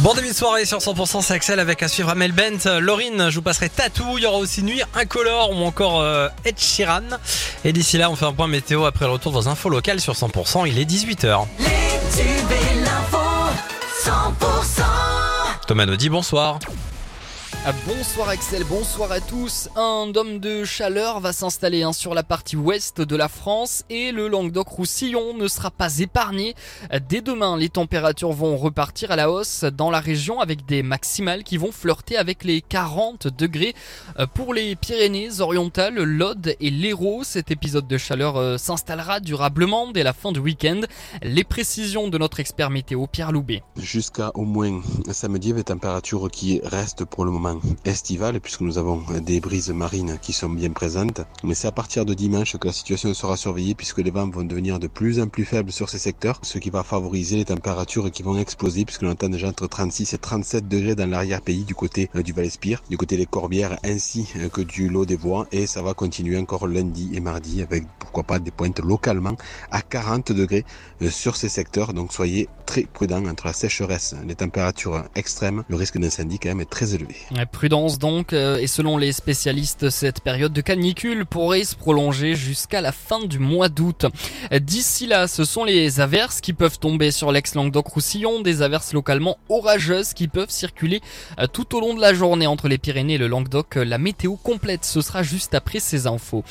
Bon début de soirée sur 100% c'est Axel avec à suivre Amel Bent, Laurine, je vous passerai Tatou, il y aura aussi Nuit Incolore ou encore euh, Ed Sheeran. Et d'ici là on fait un point météo après le retour vos infos locales sur 100%, il est 18h. Les tubes et l'info 100% Thomas Naudy, bonsoir. Ah, Bonsoir Axel, bonsoir à tous. Un dôme de chaleur va s'installer hein, sur la partie ouest de la France et le Languedoc-Roussillon ne sera pas épargné. Dès demain, les températures vont repartir à la hausse dans la région avec des maximales qui vont flirter avec les 40 degrés. Euh, Pour les Pyrénées-Orientales, l'Aude et l'Hérault, cet épisode de chaleur euh, s'installera durablement dès la fin du week-end. Les précisions de notre expert météo Pierre Loubet. jusqu'à au moins samedi des températures qui restent pour le moment estivales puisque nous avons des brises marines qui sont bien présentes. Mais c'est à partir de dimanche que la situation sera surveillée puisque les vents vont devenir de plus en plus faibles sur ces secteurs, ce qui va favoriser les températures qui vont exploser puisque l'on entend déjà entre 36 et 37 degrés dans l'arrière-pays du côté euh, du Val-Espire, du côté des Corbières ainsi euh, que du Lot des Voies et ça va continuer encore lundi et mardi avec pourquoi pas des pointes localement à 40 degrés euh, sur ces secteurs. Donc soyez très prudents entre la sécheresse, les températures extrêmes, le risque d'incendie quand même est très élevé. Prudence donc, euh, et selon les spécialistes, cette période de canicule pourrait se prolonger jusqu'à la fin du mois d'août. D'ici là, ce sont les averses qui peuvent tomber sur l'ex-Languedoc-Roussillon, des averses localement orageuses qui peuvent circuler euh, tout au long de la journée entre les Pyrénées et le Languedoc. La météo complète, ce sera juste après ces infos.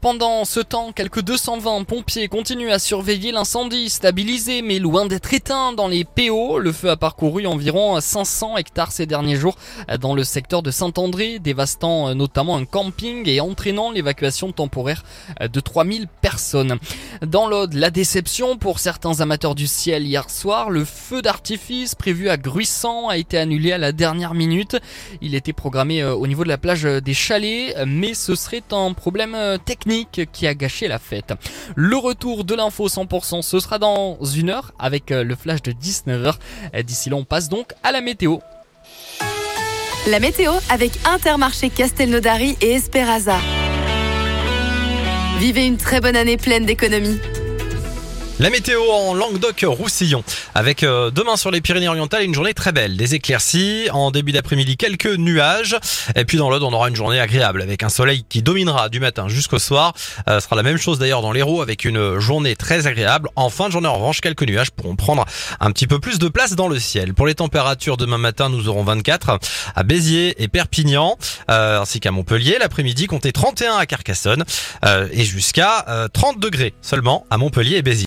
Pendant ce temps, quelques 220 pompiers continuent à surveiller l'incendie stabilisé mais loin d'être éteint dans les PO. Le feu a parcouru environ 500 hectares ces derniers jours dans le secteur de Saint-André, dévastant notamment un camping et entraînant l'évacuation temporaire de 3000 personnes. Dans l'Aude, la déception pour certains amateurs du ciel hier soir, le feu d'artifice prévu à Gruissant a été annulé à la dernière minute. Il était programmé euh, au niveau de la plage des Chalets, mais ce serait un problème euh, technique qui a gâché la fête. Le retour de l'info 100%, ce sera dans une heure avec euh, le flash de 19h. D'ici là, on passe donc à la météo. La météo avec Intermarché Castelnaudary et Esperaza. Vivez une très bonne année pleine d'économies. La météo en Languedoc-Roussillon avec euh, demain sur les Pyrénées-Orientales une journée très belle, des éclaircies, en début d'après-midi quelques nuages et puis dans l'Aude on aura une journée agréable avec un soleil qui dominera du matin jusqu'au soir. Euh, sera la même chose d'ailleurs dans l'Hérault avec une journée très agréable. En fin de journée en revanche quelques nuages pourront prendre un petit peu plus de place dans le ciel. Pour les températures demain matin nous aurons 24 à Béziers et Perpignan euh, ainsi qu'à Montpellier. L'après-midi comptez 31 à Carcassonne euh, et jusqu'à euh, 30 degrés seulement à Montpellier et Béziers.